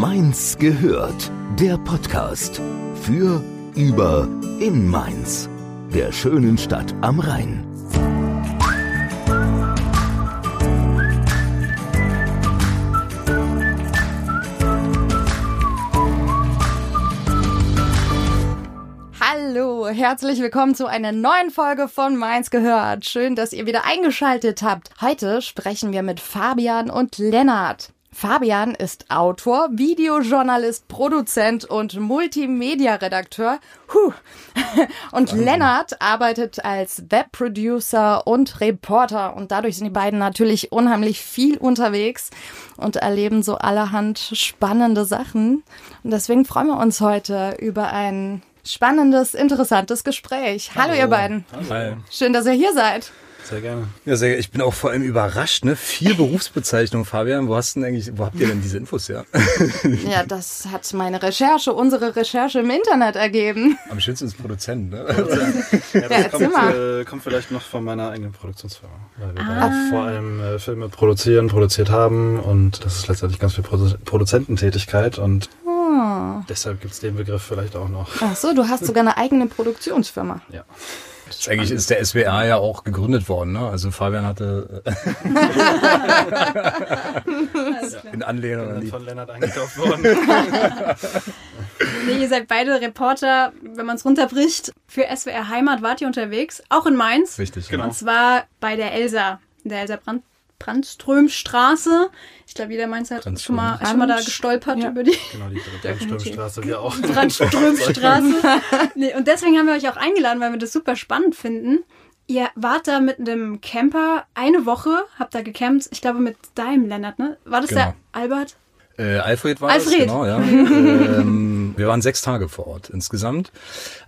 Mainz gehört. Der Podcast für, über, in Mainz. Der schönen Stadt am Rhein. Hallo, herzlich willkommen zu einer neuen Folge von Mainz gehört. Schön, dass ihr wieder eingeschaltet habt. Heute sprechen wir mit Fabian und Lennart. Fabian ist Autor, Videojournalist, Produzent und Multimedia-Redakteur. Und. Lennart arbeitet als Webproducer und Reporter. Und dadurch sind die beiden natürlich unheimlich viel unterwegs und erleben so allerhand spannende Sachen. Und deswegen freuen wir uns heute über ein spannendes, interessantes Gespräch. Hallo, Hallo ihr beiden. Hallo. Schön, dass ihr hier seid. Sehr gerne. Ja, sehr, ich bin auch vor allem überrascht, ne? Vier Berufsbezeichnungen, Fabian. Wo hast denn eigentlich, wo habt ihr denn diese Infos her? ja, das hat meine Recherche, unsere Recherche im Internet ergeben. Am schönsten ist Produzent, ne? ja, das ja, kommt, äh, kommt, vielleicht noch von meiner eigenen Produktionsfirma. Weil wir ah. vor allem äh, Filme produzieren, produziert haben und das ist letztendlich ganz viel Produ Produzententätigkeit und. Deshalb gibt es den Begriff vielleicht auch noch. Ach so, du hast sogar eine eigene Produktionsfirma. Ja. Das eigentlich ist der SWR ja auch gegründet worden, ne? Also Fabian hatte äh, in Anlehnung an die von Lennart eingekauft worden. nee, ihr seid beide Reporter, wenn man es runterbricht. Für SWR Heimat wart ihr unterwegs, auch in Mainz. Richtig, genau. Und zwar bei der Elsa, der Elsa Brandt Brandströmstraße. Ich glaube, jeder meint hat schon mal, schon mal da gestolpert ja. über die. Genau, die Brandströmstraße, wir auch. Brandströmstraße. nee, und deswegen haben wir euch auch eingeladen, weil wir das super spannend finden. Ihr wart da mit einem Camper eine Woche, habt da gecampt, ich glaube mit deinem Lennart, ne? War das genau. der Albert? Äh, Alfred war Alfred. das, genau, ja. ähm, wir waren sechs Tage vor Ort insgesamt.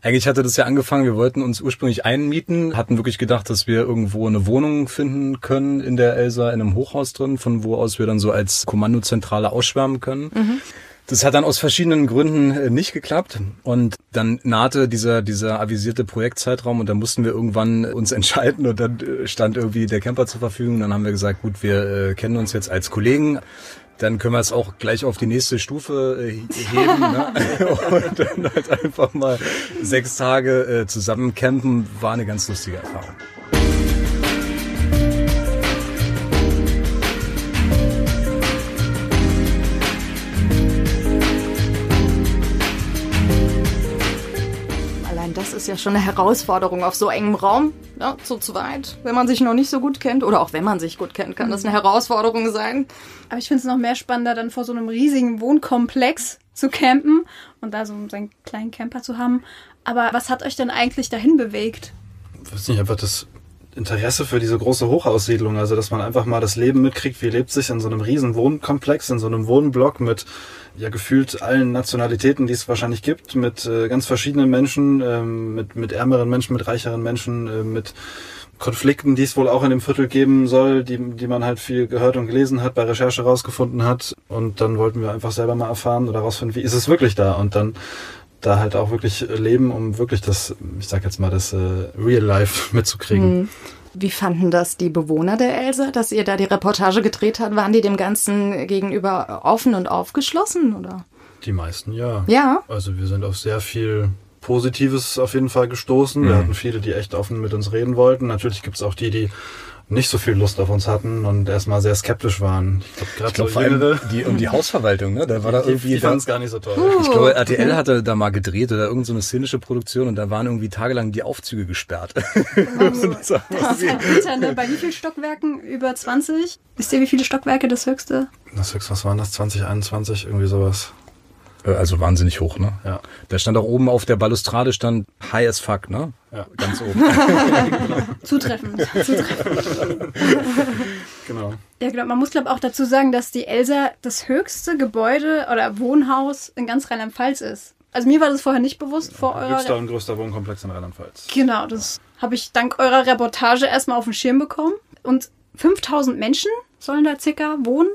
Eigentlich hatte das ja angefangen, wir wollten uns ursprünglich einmieten, hatten wirklich gedacht, dass wir irgendwo eine Wohnung finden können in der Elsa, in einem Hochhaus drin, von wo aus wir dann so als Kommandozentrale ausschwärmen können. Mhm. Das hat dann aus verschiedenen Gründen äh, nicht geklappt und dann nahte dieser, dieser avisierte Projektzeitraum und dann mussten wir irgendwann uns entscheiden und dann äh, stand irgendwie der Camper zur Verfügung. Und dann haben wir gesagt, gut, wir äh, kennen uns jetzt als Kollegen, dann können wir es auch gleich auf die nächste Stufe äh, heben ne? und dann halt einfach mal sechs Tage äh, zusammen campen. War eine ganz lustige Erfahrung. Ist ja schon eine Herausforderung auf so engem Raum, ja, zu zweit. Wenn man sich noch nicht so gut kennt oder auch wenn man sich gut kennt, kann das eine Herausforderung sein. Aber ich finde es noch mehr spannender, dann vor so einem riesigen Wohnkomplex zu campen und da so seinen kleinen Camper zu haben. Aber was hat euch denn eigentlich dahin bewegt? Ich weiß nicht, einfach das Interesse für diese große Hochaussiedlung. Also, dass man einfach mal das Leben mitkriegt, wie lebt sich in so einem riesen Wohnkomplex, in so einem Wohnblock mit ja gefühlt allen Nationalitäten, die es wahrscheinlich gibt, mit äh, ganz verschiedenen Menschen, ähm, mit, mit ärmeren Menschen, mit reicheren Menschen, äh, mit Konflikten, die es wohl auch in dem Viertel geben soll, die, die man halt viel gehört und gelesen hat, bei Recherche rausgefunden hat. Und dann wollten wir einfach selber mal erfahren oder rausfinden, wie ist es wirklich da? Und dann da halt auch wirklich leben, um wirklich das, ich sag jetzt mal, das äh, Real Life mitzukriegen. Mhm. Wie fanden das die Bewohner der Elsa, dass ihr da die Reportage gedreht habt? Waren die dem Ganzen gegenüber offen und aufgeschlossen, oder? Die meisten, ja. Ja. Also wir sind auf sehr viel Positives auf jeden Fall gestoßen. Mhm. Wir hatten viele, die echt offen mit uns reden wollten. Natürlich gibt es auch die, die nicht so viel Lust auf uns hatten und erstmal sehr skeptisch waren. Ich glaube, glaub, so vor allem die, und die Hausverwaltung, ne? Da war da irgendwie. Die fanden es gar nicht so toll. Ich glaube, RTL hatte da mal gedreht oder irgendeine so eine szenische Produktion und da waren irgendwie tagelang die Aufzüge gesperrt. Oh, das halt bitter, ne? Bei wie vielen Stockwerken? Über 20? Wisst ihr, wie viele Stockwerke das höchste? Das höchste, was waren das? 2021? Irgendwie sowas. Äh, also wahnsinnig hoch, ne? Ja. Da stand auch oben auf der Balustrade stand High as fuck, ne? Ja. Ganz oben. Zutreffend. Zutreffend. genau. Ja, genau. Man muss, glaube ich, auch dazu sagen, dass die Elsa das höchste Gebäude oder Wohnhaus in ganz Rheinland-Pfalz ist. Also mir war das vorher nicht bewusst vor eurer. Höchster und größter Wohnkomplex in Rheinland-Pfalz. Genau, das habe ich dank eurer Reportage erstmal auf den Schirm bekommen. Und 5000 Menschen sollen da circa wohnen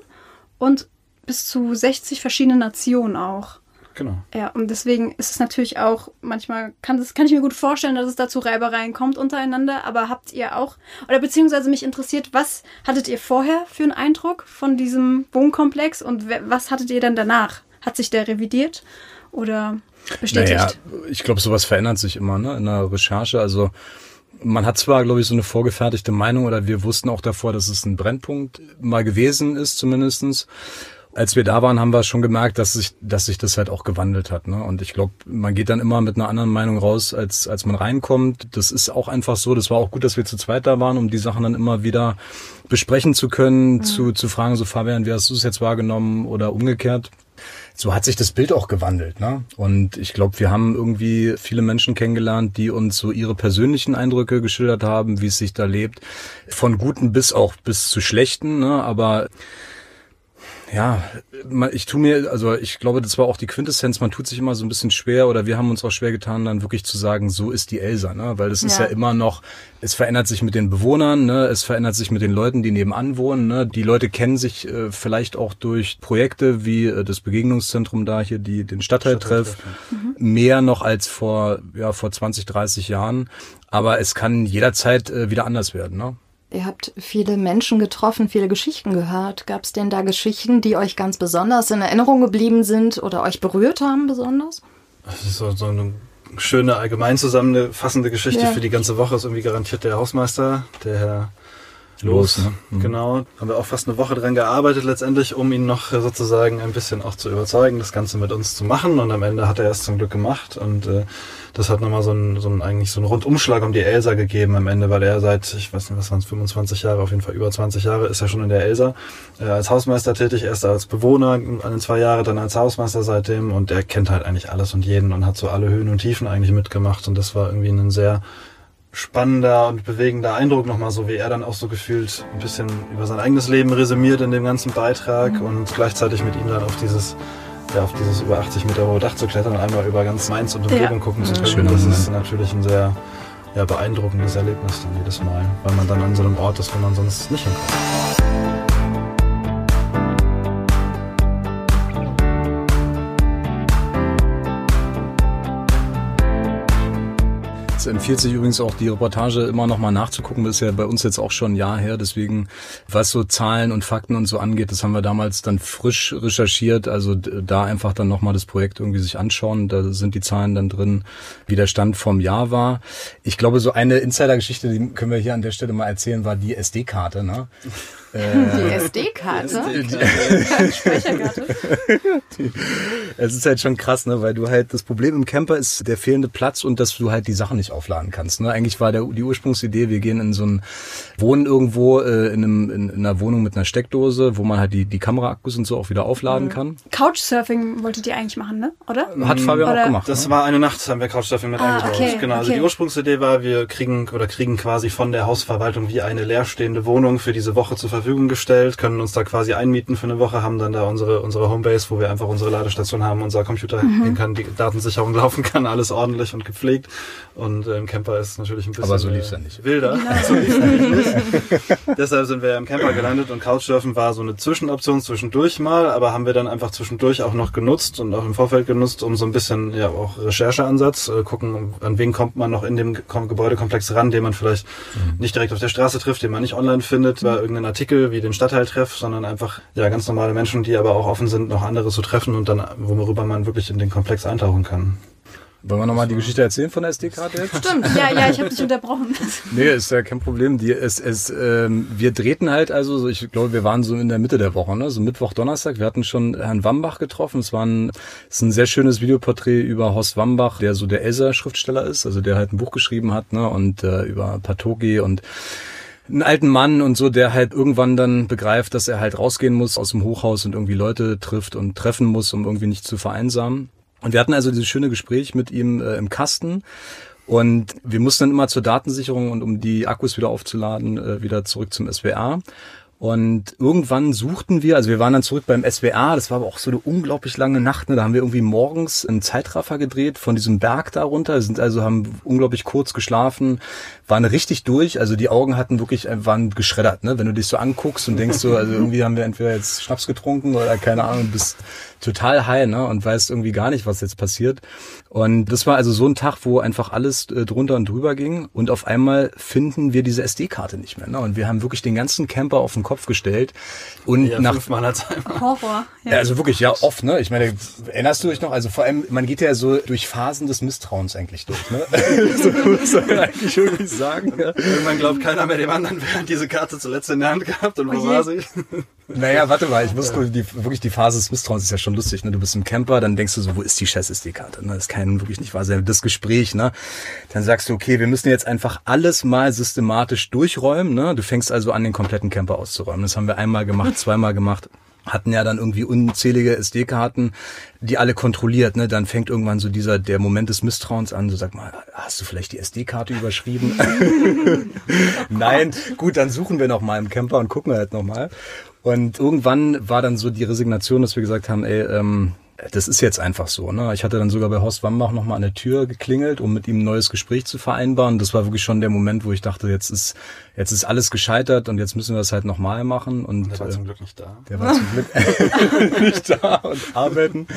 und bis zu 60 verschiedene Nationen auch. Genau. Ja, und deswegen ist es natürlich auch, manchmal kann, das, kann ich mir gut vorstellen, dass es da zu Reibereien kommt untereinander, aber habt ihr auch, oder beziehungsweise mich interessiert, was hattet ihr vorher für einen Eindruck von diesem Wohnkomplex und was hattet ihr dann danach? Hat sich der revidiert oder bestätigt? Naja, ich glaube, sowas verändert sich immer ne, in der Recherche. Also man hat zwar, glaube ich, so eine vorgefertigte Meinung oder wir wussten auch davor, dass es ein Brennpunkt mal gewesen ist, zumindestens als wir da waren, haben wir schon gemerkt, dass sich, dass sich das halt auch gewandelt hat. Ne? Und ich glaube, man geht dann immer mit einer anderen Meinung raus, als, als man reinkommt. Das ist auch einfach so. Das war auch gut, dass wir zu zweit da waren, um die Sachen dann immer wieder besprechen zu können, mhm. zu, zu fragen, so Fabian, wie hast du es jetzt wahrgenommen oder umgekehrt. So hat sich das Bild auch gewandelt. Ne? Und ich glaube, wir haben irgendwie viele Menschen kennengelernt, die uns so ihre persönlichen Eindrücke geschildert haben, wie es sich da lebt. Von guten bis auch bis zu schlechten. Ne? Aber ja, ich tu mir, also ich glaube, das war auch die Quintessenz, man tut sich immer so ein bisschen schwer oder wir haben uns auch schwer getan, dann wirklich zu sagen, so ist die Elsa, ne? Weil das ist ja immer noch, es verändert sich mit den Bewohnern, ne? Es verändert sich mit den Leuten, die nebenan wohnen, ne? Die Leute kennen sich äh, vielleicht auch durch Projekte wie äh, das Begegnungszentrum da hier, die den Stadtteiltreff, mhm. mehr noch als vor, ja, vor 20, 30 Jahren. Aber es kann jederzeit äh, wieder anders werden, ne? Ihr habt viele Menschen getroffen, viele Geschichten gehört. Gab es denn da Geschichten, die euch ganz besonders in Erinnerung geblieben sind oder euch berührt haben besonders? Das ist so, so eine schöne allgemein zusammenfassende Geschichte ja. für die ganze Woche. Ist irgendwie garantiert der Hausmeister, der Herr Los. Ne? Mhm. Genau. Haben wir auch fast eine Woche dran gearbeitet letztendlich, um ihn noch sozusagen ein bisschen auch zu überzeugen, das Ganze mit uns zu machen. Und am Ende hat er es zum Glück gemacht. Und äh, das hat nochmal so ein, so ein eigentlich so einen Rundumschlag um die Elsa gegeben am Ende, weil er seit, ich weiß nicht, was waren es, 25 Jahre, auf jeden Fall über 20 Jahre, ist er schon in der Elsa äh, als Hausmeister tätig, erst als Bewohner, an zwei Jahre, dann als Hausmeister seitdem und er kennt halt eigentlich alles und jeden und hat so alle Höhen und Tiefen eigentlich mitgemacht und das war irgendwie ein sehr spannender und bewegender Eindruck nochmal so, wie er dann auch so gefühlt ein bisschen über sein eigenes Leben resümiert in dem ganzen Beitrag mhm. und gleichzeitig mit ihm dann auf dieses ja, auf dieses über 80 Meter hohe Dach zu klettern und einmal über ganz Mainz und Umgebung ja. gucken zu können. Schön, das ist natürlich ein sehr ja, beeindruckendes Erlebnis dann jedes Mal, weil man dann an so einem Ort ist, wo man sonst nicht hinkommt. Es empfiehlt sich übrigens auch die Reportage immer noch mal nachzugucken. Das ist ja bei uns jetzt auch schon ein Jahr her. Deswegen, was so Zahlen und Fakten und so angeht, das haben wir damals dann frisch recherchiert. Also da einfach dann noch mal das Projekt irgendwie sich anschauen. Da sind die Zahlen dann drin, wie der Stand vom Jahr war. Ich glaube, so eine Insider-Geschichte, die können wir hier an der Stelle mal erzählen, war die SD-Karte. Ne? Die SD-Karte? Speicherkarte. Es ist halt schon krass, ne, weil du halt, das Problem im Camper ist der fehlende Platz und dass du halt die Sachen nicht aufladen kannst. Ne? Eigentlich war der, die Ursprungsidee, wir gehen in so ein Wohnen irgendwo äh, in, einem, in, in einer Wohnung mit einer Steckdose, wo man halt die, die Kameraakkus und so auch wieder aufladen mhm. kann. Couchsurfing wolltet ihr eigentlich machen, ne? Oder? Hat Fabian Oder? auch gemacht. Das ne? war eine Nacht, haben wir Couchsurfing mit ah, eingebaut. Okay, genau, also okay. die Ursprungsidee war, wir kriegen oder kriegen quasi von der Hausverwaltung wie eine leerstehende Wohnung für diese Woche zur Verfügung Verfügung gestellt, können uns da quasi einmieten für eine Woche, haben dann da unsere, unsere Homebase, wo wir einfach unsere Ladestation haben, unser Computer mhm. hin kann, die Datensicherung laufen kann, alles ordentlich und gepflegt. Und äh, im Camper ist es natürlich ein bisschen Aber so lief's ja nicht. wilder. Ja. So lief's nicht. Deshalb sind wir im Camper gelandet und Couchsurfen war so eine Zwischenoption zwischendurch mal, aber haben wir dann einfach zwischendurch auch noch genutzt und auch im Vorfeld genutzt, um so ein bisschen ja auch Rechercheansatz, äh, gucken, an wen kommt man noch in dem Gebäudekomplex ran, den man vielleicht mhm. nicht direkt auf der Straße trifft, den man nicht online findet, bei irgendeinem Artikel Artikel wie den Stadtteiltreff, sondern einfach ja ganz normale Menschen, die aber auch offen sind, noch andere zu treffen und dann, worüber man wirklich in den Komplex eintauchen kann. Wollen wir nochmal die Geschichte erzählen von der SD-Karte jetzt? Stimmt, ja, ja, ich habe dich unterbrochen. nee, ist ja kein Problem. Die, es, es, ähm, wir drehten halt also, so, ich glaube, wir waren so in der Mitte der Woche, ne? so Mittwoch, Donnerstag. Wir hatten schon Herrn Wambach getroffen. Es war ein, es ist ein sehr schönes Videoporträt über Horst Wambach, der so der Elsa-Schriftsteller ist, also der halt ein Buch geschrieben hat ne? und äh, über Patogi und einen alten Mann und so, der halt irgendwann dann begreift, dass er halt rausgehen muss aus dem Hochhaus und irgendwie Leute trifft und treffen muss, um irgendwie nicht zu vereinsamen. Und wir hatten also dieses schöne Gespräch mit ihm äh, im Kasten. Und wir mussten dann immer zur Datensicherung und um die Akkus wieder aufzuladen, äh, wieder zurück zum SWR. Und irgendwann suchten wir, also wir waren dann zurück beim SWR, das war aber auch so eine unglaublich lange Nacht, ne? da haben wir irgendwie morgens einen Zeitraffer gedreht von diesem Berg da runter, sind also haben unglaublich kurz geschlafen, waren richtig durch, also die Augen hatten wirklich, äh, waren geschreddert, ne? wenn du dich so anguckst und denkst so, also irgendwie haben wir entweder jetzt Schnaps getrunken oder keine Ahnung, bist total high ne? und weißt irgendwie gar nicht, was jetzt passiert. Und das war also so ein Tag, wo einfach alles äh, drunter und drüber ging und auf einmal finden wir diese SD-Karte nicht mehr. Ne? Und wir haben wirklich den ganzen Camper auf den Kopf gestellt und Ja, nach fünfmal als. Horror. ja, also wirklich, ja, oft, ne? Ich meine, erinnerst du dich noch? Also vor allem, man geht ja so durch Phasen des Misstrauens eigentlich durch, ne? so muss man eigentlich wirklich sagen. Ja. Irgendwann glaubt keiner mehr dem anderen, wer hat diese Karte zuletzt in der Hand gehabt und wo je. war sie? Naja, warte mal, ich muss die, wirklich die Phase des Misstrauens ist ja schon lustig, ne? Du bist im Camper, dann denkst du so, wo ist die scheiß SD-Karte? Ne? Das kann wirklich nicht wahr sein. Das Gespräch, ne? Dann sagst du, okay, wir müssen jetzt einfach alles mal systematisch durchräumen, ne? Du fängst also an, den kompletten Camper auszuräumen. Das haben wir einmal gemacht, zweimal gemacht. Hatten ja dann irgendwie unzählige SD-Karten, die alle kontrolliert, ne? Dann fängt irgendwann so dieser, der Moment des Misstrauens an, so sag mal, hast du vielleicht die SD-Karte überschrieben? Nein, gut, dann suchen wir noch mal im Camper und gucken halt noch mal. Und irgendwann war dann so die Resignation, dass wir gesagt haben, ey, ähm, das ist jetzt einfach so. Ne? Ich hatte dann sogar bei Horst Wambach noch mal an der Tür geklingelt, um mit ihm ein neues Gespräch zu vereinbaren. Das war wirklich schon der Moment, wo ich dachte, jetzt ist jetzt ist alles gescheitert und jetzt müssen wir es halt noch mal machen. Und Der war äh, zum Glück nicht da. der war zum Glück nicht da und arbeiten.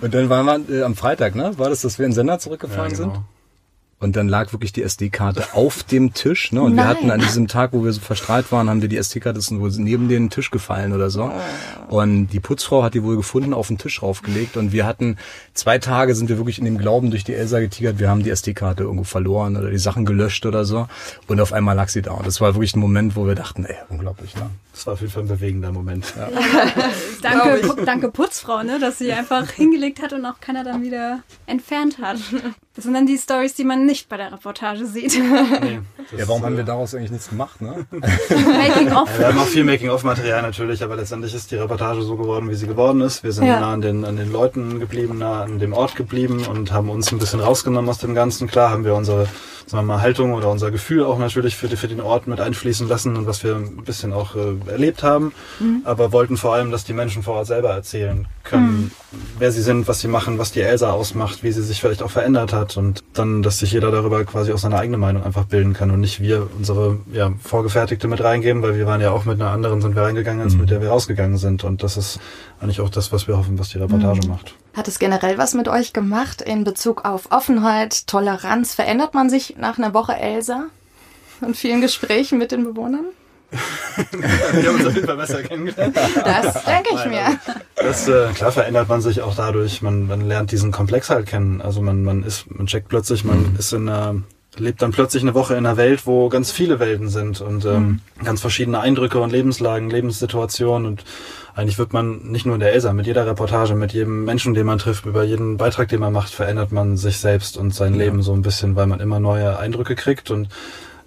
Und dann waren wir äh, am Freitag, ne? War das, dass wir in den Sender zurückgefahren sind? Und dann lag wirklich die SD-Karte auf dem Tisch. Ne? Und wir Nein. hatten an diesem Tag, wo wir so verstrahlt waren, haben wir die SD-Karte ist wohl neben den Tisch gefallen oder so. Und die Putzfrau hat die wohl gefunden, auf den Tisch raufgelegt. Und wir hatten zwei Tage sind wir wirklich in dem Glauben durch die Elsa getigert, wir haben die SD-Karte irgendwo verloren oder die Sachen gelöscht oder so. Und auf einmal lag sie da. Und das war wirklich ein Moment, wo wir dachten, ey, unglaublich. Ne? Das war auf jeden Fall ein bewegender Moment. Danke, Pu- danke Putzfrau, ne, dass sie einfach hingelegt hat und auch keiner dann wieder entfernt hat. Das sind dann die Stories, die man nicht bei der Reportage sieht. Nee, Ja, warum haben äh, wir daraus eigentlich nichts gemacht? Ne? Making of. Ja, wir haben auch viel Making-of-Material natürlich, aber letztendlich ist die Reportage so geworden, wie sie geworden ist. Wir sind Ja. nah an den, an den Leuten geblieben, nah an dem Ort geblieben und haben uns ein bisschen rausgenommen aus dem Ganzen. Klar haben wir unsere sagen wir mal, Haltung oder unser Gefühl auch natürlich für, die, für den Ort mit einfließen lassen und was wir ein bisschen auch äh, erlebt haben, aber wollten vor allem, dass die Menschen vor Ort selber erzählen können, wer sie sind, was sie machen, was die Elsa ausmacht, wie sie sich vielleicht auch verändert hat und dann, dass sich jeder darüber quasi auch seine eigene Meinung einfach bilden kann und nicht wir unsere ja, vorgefertigte mit reingeben, weil wir waren ja auch mit einer anderen sind wir reingegangen, als mit der wir rausgegangen sind. Und das ist eigentlich auch das, was wir hoffen, was die Reportage macht. Hat es generell was mit euch gemacht in Bezug auf Offenheit, Toleranz? Verändert man sich nach einer Woche Elsa und vielen Gesprächen mit den Bewohnern? wir haben uns auf jeden Fall besser kennengelernt. Das denke ich mir. Das, äh, klar verändert man sich auch dadurch, man, man lernt diesen Komplex halt kennen. Also man, man ist, man checkt plötzlich, man ist in einer, lebt dann plötzlich eine Woche in einer Welt, wo ganz viele Welten sind und ähm, ganz verschiedene Eindrücke und Lebenslagen, Lebenssituationen und eigentlich wird man nicht nur in der Elsa, mit jeder Reportage, mit jedem Menschen, den man trifft, über jeden Beitrag, den man macht, verändert man sich selbst und sein Leben so ein bisschen, weil man immer neue Eindrücke kriegt und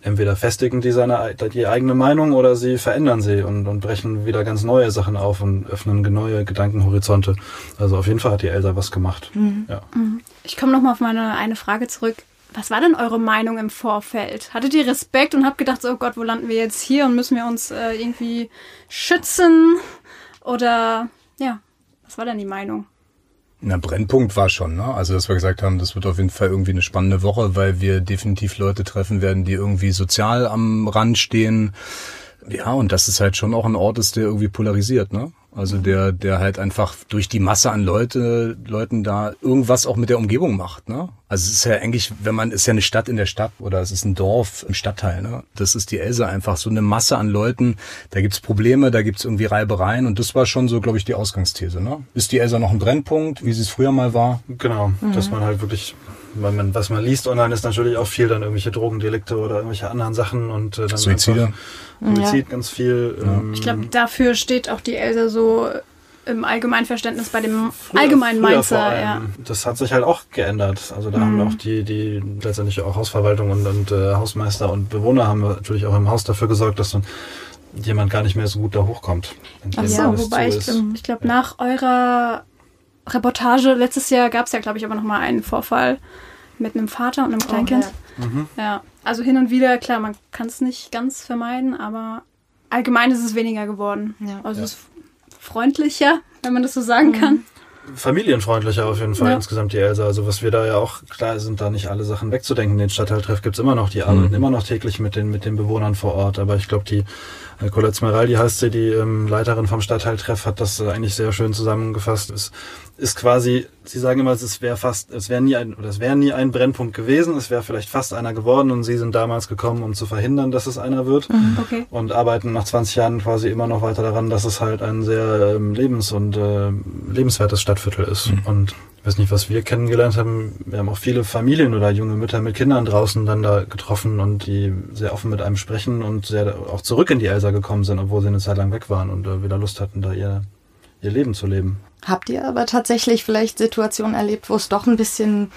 entweder festigen die seine die eigene Meinung oder sie verändern sie und, und brechen wieder ganz neue Sachen auf und öffnen neue Gedankenhorizonte. Also auf jeden Fall hat die Elsa was gemacht. Ja. Ich komme nochmal auf meine eine Frage zurück. Was war denn eure Meinung im Vorfeld? Hattet ihr Respekt und habt gedacht, so, oh Gott, wo landen wir jetzt hier und müssen wir uns äh, irgendwie schützen? Oder ja, was war denn die Meinung? Na, Brennpunkt war schon, ne? Also, dass wir gesagt haben, das wird auf jeden Fall irgendwie eine spannende Woche, weil wir definitiv Leute treffen werden, die irgendwie sozial am Rand stehen. Ja, und das ist halt schon auch ein Ort ist, der irgendwie polarisiert, ne? Also der, der halt einfach durch die Masse an Leute, Leuten da irgendwas auch mit der Umgebung macht, ne? Also es ist ja eigentlich, wenn man, ist ja eine Stadt in der Stadt oder es ist ein Dorf im Stadtteil, ne? Das ist die Elsa einfach so eine Masse an Leuten. Da gibt's Probleme, da gibt's irgendwie Reibereien und das war schon so, glaube ich, die Ausgangsthese, ne? Ist die Elsa noch ein Brennpunkt, wie sie es früher mal war? Genau, dass man halt wirklich, weil man, was man liest online ist natürlich auch viel dann irgendwelche Drogendelikte oder irgendwelche anderen Sachen und äh, dann Suizide. einfach Suizid ganz viel. Ähm, Ich glaube, dafür steht auch die Elsa so im Allgemeinverständnis bei dem Früher- allgemeinen früher Mainzer. vor allem. Ja. Das hat sich halt auch geändert. Also da haben wir auch die, die letztendlich auch Hausverwaltung und, und äh, Hausmeister und Bewohner haben natürlich auch im Haus dafür gesorgt, dass dann jemand gar nicht mehr so gut da hochkommt. Ach so, wobei ich, ich glaube, nach eurer Reportage letztes Jahr gab es ja, glaube ich, aber nochmal einen Vorfall mit einem Vater und einem Kleinkind. ja. Also hin und wieder, klar, man kann es nicht ganz vermeiden, aber allgemein ist es weniger geworden. Ja. Also es ist freundlicher, wenn man das so sagen kann. familienfreundlicher auf jeden Fall Ja. insgesamt die Elsa. Also was wir da ja auch, klar sind da nicht alle Sachen wegzudenken. Den Stadtteiltreff gibt's immer noch, die arbeiten immer noch täglich mit den, mit den Bewohnern vor Ort. Aber ich glaube, die Colette Smeraldi heißt sie, die ähm, Leiterin vom Stadtteiltreff, hat das äh, eigentlich sehr schön zusammengefasst. Es ist quasi, sie sagen immer, es wäre fast, es wäre nie ein, oder es wäre nie ein Brennpunkt gewesen, es wäre vielleicht fast einer geworden und sie sind damals gekommen, um zu verhindern, dass es einer wird. Mhm. Okay. Und arbeiten nach 20 Jahren quasi immer noch weiter daran, dass es halt ein sehr ähm, lebens- und äh, lebenswertes Stadtviertel ist. Mhm. Und weiß nicht, was wir kennengelernt haben. Wir haben auch viele Familien oder junge Mütter mit Kindern draußen dann da getroffen und die sehr offen mit einem sprechen und sehr auch zurück in die Elsa gekommen sind, obwohl sie eine Zeit lang weg waren und äh, wieder Lust hatten, da ihr, ihr Leben zu leben. Habt ihr aber tatsächlich vielleicht Situationen erlebt, wo es doch ein bisschen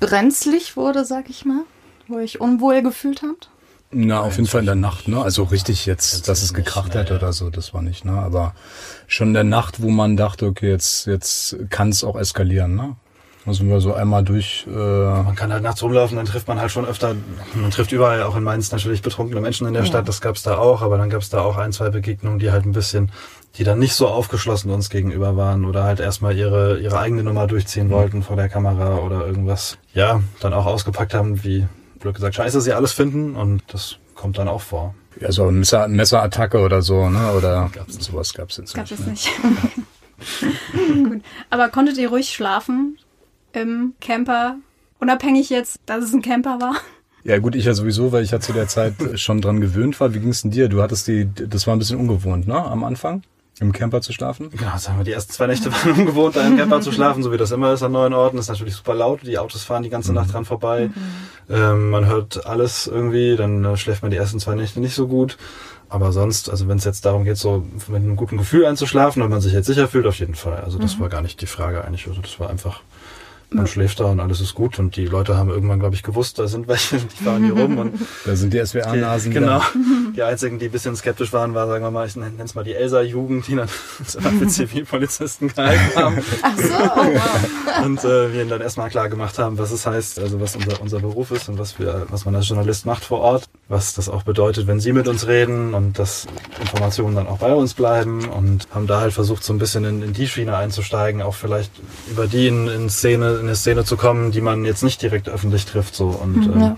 brenzlig wurde, sag ich mal? Wo ihr euch unwohl gefühlt habt? Na, auf jeden Fall in der Nacht, ne? Also richtig jetzt, dass es gekracht hätte oder so, das war nicht, ne? Aber schon in der Nacht, wo man dachte, okay, jetzt, jetzt kann es auch eskalieren, ne? Also wir so einmal durch. Äh man kann halt nachts rumlaufen, dann trifft man halt schon öfter, man trifft überall, auch in Mainz natürlich betrunkene Menschen in der ja. Stadt, das gab's da auch, aber dann gab's da auch ein, zwei Begegnungen, die halt ein bisschen, die dann nicht so aufgeschlossen uns gegenüber waren oder halt erstmal ihre, ihre eigene Nummer durchziehen wollten vor der Kamera oder irgendwas. Ja, dann auch ausgepackt haben, wie blöd gesagt, scheiße sie alles finden und das kommt dann auch vor. Ja, so ein Messer, Messerattacke oder so, ne? Oder gab's sowas gab's jetzt Gab nicht. es nicht. Gut. Aber konntet ihr ruhig schlafen im Camper? Unabhängig jetzt, dass es ein Camper war? Ja gut, ich ja sowieso, weil ich ja zu der Zeit schon dran gewöhnt war. Wie ging's denn dir? Du hattest die, das war ein bisschen ungewohnt, ne? Am Anfang? Im Camper zu schlafen? Genau, sagen wir, die ersten zwei Nächte waren ungewohnt, da im Camper zu schlafen, so wie das immer ist an neuen Orten. Das ist natürlich super laut, die Autos fahren die ganze mhm. Nacht dran vorbei. Mhm. Ähm, man hört alles irgendwie, dann äh, schläft man die ersten zwei Nächte nicht so gut. Aber sonst, also wenn es jetzt darum geht, so mit einem guten Gefühl einzuschlafen und man sich jetzt sicher fühlt, auf jeden Fall. Also das mhm. war gar nicht die Frage eigentlich. Also das war einfach man schläft da und alles ist gut. Und die Leute haben irgendwann, glaube ich, gewusst, da sind welche, die fahren hier rum. Und da sind die SWR-Nasen. Genau. Die einzigen, die ein bisschen skeptisch waren, war, sagen wir mal, ich nenne es mal die Elsa-Jugend, die dann für Zivilpolizisten gehalten haben. Ach so, oh, wow. Und äh, wir ihnen dann erstmal klar gemacht haben, was es heißt, also was unser, unser Beruf ist und was wir, was man als Journalist macht vor Ort, was das auch bedeutet, wenn sie mit uns reden und dass Informationen dann auch bei uns bleiben und haben da halt versucht, so ein bisschen in, in die Schiene einzusteigen, auch vielleicht über die in, in Szene in eine Szene zu kommen, die man jetzt nicht direkt öffentlich trifft. So. Und mhm, ja. ähm,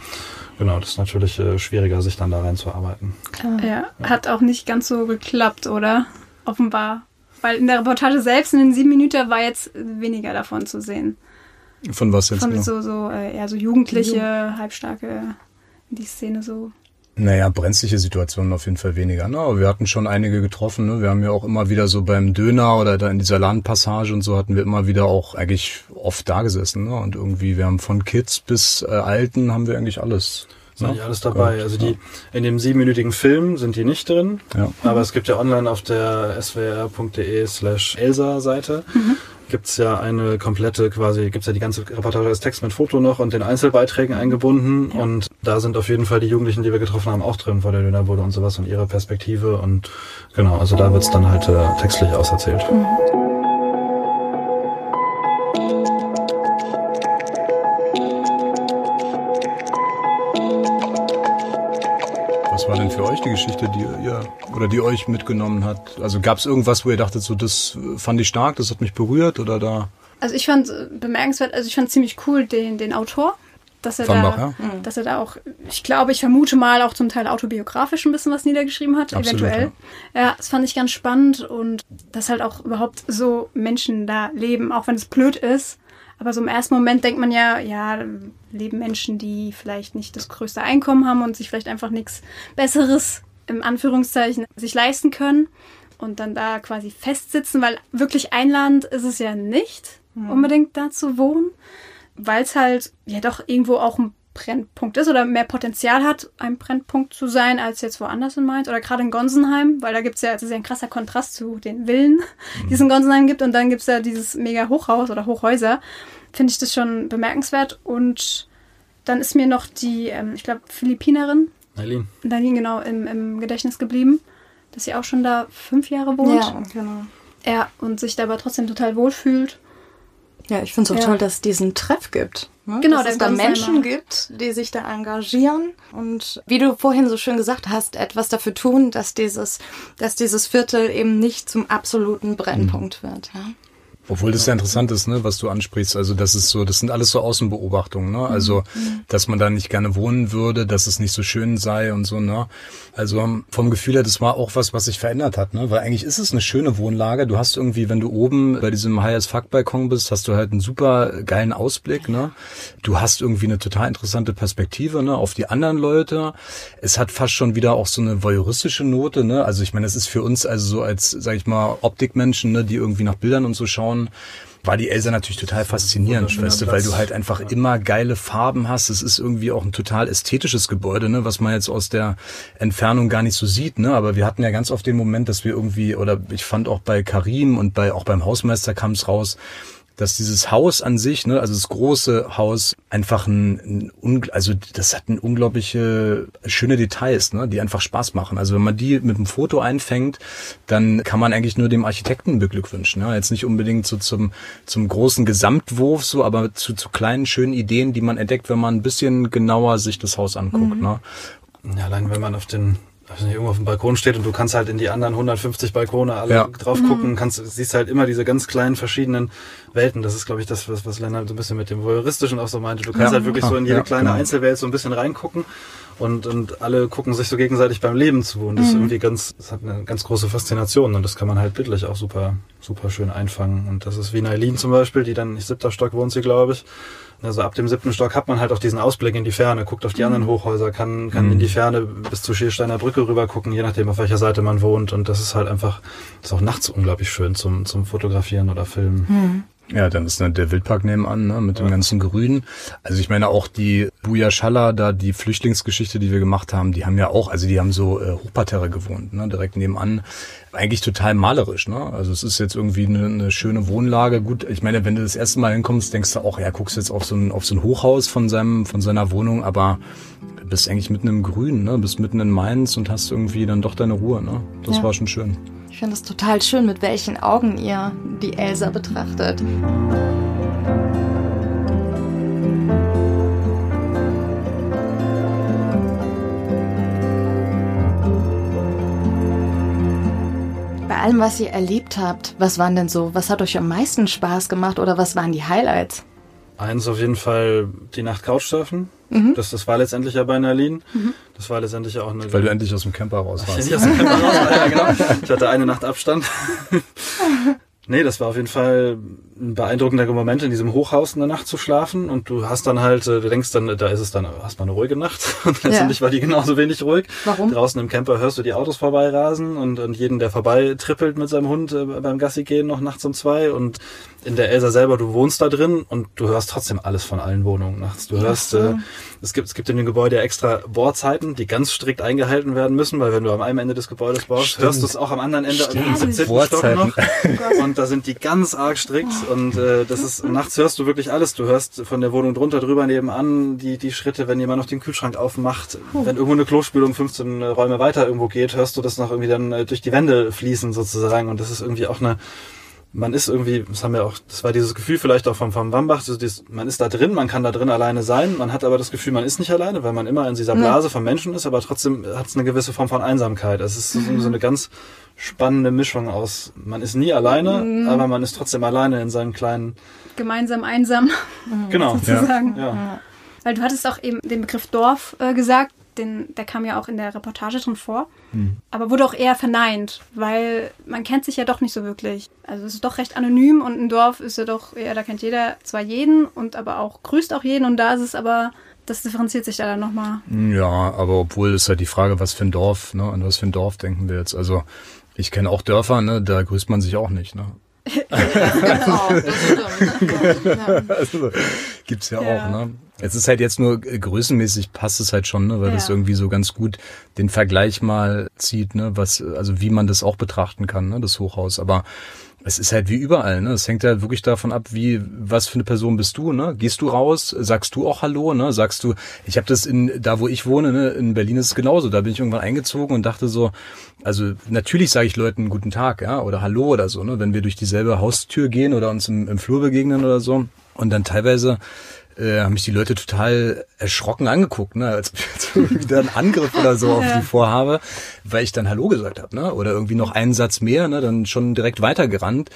genau, das ist natürlich äh, schwieriger, sich dann da reinzuarbeiten. Klar. Ja, hat auch nicht ganz so geklappt, oder? Offenbar. Weil in der Reportage selbst in den sieben Minuten war jetzt weniger davon zu sehen. Von was jetzt? Von genau? so, so, äh, ja, so Jugendliche, Halbstarke, die Szene so. Naja, brenzliche Situationen auf jeden Fall weniger. Ne? Aber wir hatten schon einige getroffen. Ne? Wir haben ja auch immer wieder so beim Döner oder da in dieser Ladenpassage und so hatten wir immer wieder auch eigentlich oft da gesessen. Ne? Und irgendwie, wir haben von Kids bis äh, Alten haben wir eigentlich alles. Ist ne? alles dabei. Gott, also die ja. in dem siebenminütigen Film sind die nicht drin. Ja. Aber es gibt ja online auf der swr.de slash Elsa Seite mhm gibt's ja eine komplette quasi, gibt's ja die ganze Reportage als Text mit Foto noch und den Einzelbeiträgen eingebunden. Ja. Und da sind auf jeden Fall die Jugendlichen, die wir getroffen haben, auch drin vor der Dönerbude und sowas und ihre Perspektive. Und genau, also da wird's dann halt äh, textlich auserzählt. Mhm. Die Geschichte, die ihr oder die euch mitgenommen hat? Also gab es irgendwas, wo ihr dachtet, so das fand ich stark, das hat mich berührt oder da? Also ich fand äh, bemerkenswert, also ich fand ziemlich cool den, den Autor, dass er da, ja? dass er da auch, ich glaube, ich vermute mal auch zum Teil autobiografisch ein bisschen was niedergeschrieben hat, Absolut, eventuell. Ja. ja, das fand ich ganz spannend und dass halt auch überhaupt so Menschen da leben, auch wenn es blöd ist aber so im ersten Moment denkt man ja, ja, leben Menschen, die vielleicht nicht das größte Einkommen haben und sich vielleicht einfach nichts Besseres im Anführungszeichen sich leisten können und dann da quasi festsitzen, weil wirklich ein Land ist es ja nicht mhm. unbedingt da zu wohnen, weil es halt ja doch irgendwo auch ein Brennpunkt ist oder mehr Potenzial hat, ein Brennpunkt zu sein, als jetzt woanders in Mainz oder gerade in Gonsenheim, weil da gibt es ja, das ist ja ein krasser Kontrast zu den Villen, die es in Gonsenheim gibt und dann gibt es ja dieses mega Hochhaus oder Hochhäuser. Finde ich das schon bemerkenswert und dann ist mir noch die, ähm, ich glaube, Philippinerin, Eileen. Eileen, genau, im, im Gedächtnis geblieben, dass sie auch schon da fünf Jahre wohnt. Ja, genau. Ja, und sich da aber trotzdem total wohlfühlt. Ja, ich finde es auch ja. toll, dass es diesen Treff gibt. Ne? Genau, dass es da Menschen gibt, die sich da engagieren und wie du vorhin so schön gesagt hast, etwas dafür tun, dass dieses, dass dieses Viertel eben nicht zum absoluten Brennpunkt mhm. wird. Ja? Obwohl das ja interessant ist, ne, was du ansprichst. Also das ist so, das sind alles so Außenbeobachtungen, ne? Also, mhm. dass man da nicht gerne wohnen würde, dass es nicht so schön sei und so, ne? Also vom Gefühl her, das war auch was, was sich verändert hat, ne? Weil eigentlich ist es eine schöne Wohnlage. Du hast irgendwie, wenn du oben bei diesem High as Fuck Balkon bist, hast du halt einen super geilen Ausblick, ne? Du hast irgendwie eine total interessante Perspektive, ne, auf die anderen Leute. Es hat fast schon wieder auch so eine voyeuristische Note, ne? Also ich meine, das ist für uns also so als, sag ich mal, Optikmenschen, ne, die irgendwie nach Bildern und so schauen, Jahren war die Elsa natürlich total faszinierend, weißt du, weil du halt einfach immer geile Farben hast. Es ist irgendwie auch ein total ästhetisches Gebäude, ne, was man jetzt aus der Entfernung gar nicht so sieht, ne, aber wir hatten ja ganz oft den Moment, dass wir irgendwie oder ich fand auch bei Karim und bei auch beim Hausmeister kam es raus, dass dieses Haus an sich, ne, also das große Haus, einfach ein, ein also das hat ein unglaubliche schöne Details, ne, die einfach Spaß machen. Also wenn man die mit einem Foto einfängt, dann kann man eigentlich nur dem Architekten beglückwünschen. Ja, jetzt nicht unbedingt so zum zum großen Gesamtwurf so, aber zu, zu kleinen schönen Ideen, die man entdeckt, wenn man ein bisschen genauer sich das Haus anguckt. Mhm. Ne? Ja, allein wenn man auf den also nicht, irgendwo auf dem Balkon steht und du kannst halt in die anderen 150 Balkone alle ja. drauf gucken, mhm. kannst, siehst halt immer diese ganz kleinen verschiedenen Welten. Das ist, glaube ich, das, was, was Lennart so ein bisschen mit dem Voyeuristischen auch so meinte. Du kannst ja. halt wirklich so in jede ja, kleine genau. Einzelwelt so ein bisschen reingucken und, und alle gucken sich so gegenseitig beim Leben zu. Und das mhm. ist irgendwie ganz, das hat eine ganz große Faszination und das kann man halt bildlich auch super, super schön einfangen. Und das ist wie Nailin zum Beispiel, die dann, nicht siebter Stock wohnt sie, glaube ich, also ab dem siebten Stock hat man halt auch diesen Ausblick in die Ferne, guckt auf die anderen mhm. Hochhäuser, kann, kann mhm. in die Ferne bis zur Schiersteiner Brücke rüber gucken, je nachdem, auf welcher Seite man wohnt. Und das ist halt einfach, das ist auch nachts unglaublich schön zum, zum Fotografieren oder Filmen. Mhm. Ja, dann ist ne, der Wildpark nebenan, ne, mit ja. dem ganzen Grün. Also ich meine auch die Buja Shalla, da die Flüchtlingsgeschichte, die wir gemacht haben, die haben ja auch, also die haben so äh, Hochparterre gewohnt, ne, direkt nebenan. Eigentlich total malerisch, ne? Also es ist jetzt irgendwie eine, eine schöne Wohnlage. Gut, ich meine, wenn du das erste Mal hinkommst, denkst du auch, ja, guckst jetzt auf so ein, auf so ein Hochhaus von seinem, von seiner Wohnung, aber bist eigentlich mitten im Grün, ne? Bist mitten in Mainz und hast irgendwie dann doch deine Ruhe, ne? Das ja. war schon schön. Ich finde es total schön, mit welchen Augen ihr die Elsa betrachtet. Bei allem, was ihr erlebt habt, was waren denn so, was hat euch am meisten Spaß gemacht oder was waren die Highlights? Eins auf jeden Fall die Nacht Couchsurfen. Mhm. Das, das war letztendlich ja bei Nerlin. Mhm. Das war letztendlich ja auch eine. Weil du endlich aus dem Camper raus warst. Endlich aus dem Camper raus war, ja, genau. Ich hatte eine Nacht Abstand. Nee, das war auf jeden Fall ein beeindruckender Moment, in diesem Hochhaus in der Nacht zu schlafen. Und du hast dann halt, äh, du denkst dann, da ist es dann, hast mal eine ruhige Nacht. Und letztendlich ja. war die genauso wenig ruhig. Warum? Draußen im Camper hörst du die Autos vorbeirasen und, und jeden, der vorbei trippelt mit seinem Hund äh, beim Gassi gehen noch nachts um zwei. Und in der Elsa selber, du wohnst da drin und du hörst trotzdem alles von allen Wohnungen nachts. Du hörst, äh, es gibt, es gibt in dem Gebäude ja extra Bohrzeiten, die ganz strikt eingehalten werden müssen, weil wenn du am einen Ende des Gebäudes baust, Stimmt. hörst du es auch am anderen Ende Stimmt. im 17. Stock noch. und da sind die ganz arg strikt und äh, das ist, nachts hörst du wirklich alles. Du hörst von der Wohnung drunter drüber nebenan die, die Schritte, wenn jemand noch den Kühlschrank aufmacht. Wenn irgendwo eine Klospülung 15 Räume weiter irgendwo geht, hörst du das noch irgendwie dann äh, durch die Wände fließen sozusagen und das ist irgendwie auch eine man ist irgendwie, das haben wir auch, das war dieses Gefühl vielleicht auch vom, vom Wambach, so dieses, man ist da drin, man kann da drin alleine sein, man hat aber das Gefühl, man ist nicht alleine, weil man immer in dieser Blase von Menschen ist, aber trotzdem hat es eine gewisse Form von Einsamkeit. Es ist so, so eine ganz spannende Mischung aus, man ist nie alleine, mhm. aber man ist trotzdem alleine in seinem kleinen... Gemeinsam einsam. Genau. sozusagen. Ja. ja. Weil du hattest auch eben den Begriff Dorf äh, gesagt, den, der kam ja auch in der Reportage drin vor, mhm. aber wurde auch eher verneint, weil man kennt sich ja doch nicht so wirklich. Also es ist doch recht anonym und ein Dorf ist ja doch, ja, da kennt jeder zwar jeden und aber auch grüßt auch jeden und da ist es aber, das differenziert sich da dann nochmal. Ja, aber obwohl ist halt die Frage, was für ein Dorf, ne, an was für ein Dorf denken wir jetzt? Also ich kenne auch Dörfer, ne, da grüßt man sich auch nicht, ne? genau, das stimmt. also, gibt's ja, ja, auch, ne? Es ist halt jetzt nur äh, größenmäßig passt es halt schon, ne, weil ja. das irgendwie so ganz gut den Vergleich mal zieht, ne, was, also wie man das auch betrachten kann, ne, das Hochhaus. Aber es ist halt wie überall, ne? Es hängt halt wirklich davon ab, wie was für eine Person bist du, ne? Gehst du raus, sagst du auch Hallo, ne? Sagst du, ich habe das in da, wo ich wohne, ne? In Berlin ist es genauso. Da bin ich irgendwann eingezogen und dachte so, also natürlich sage ich Leuten guten Tag, ja, oder Hallo oder so, ne? Wenn wir durch dieselbe Haustür gehen oder uns im, im Flur begegnen oder so. Und dann teilweise äh, haben mich die Leute total erschrocken angeguckt, ne, als ob ich wieder einen Angriff oder so auf die vorhabe, weil ich dann Hallo gesagt habe, ne, oder irgendwie noch einen Satz mehr, ne, dann schon direkt weitergerannt.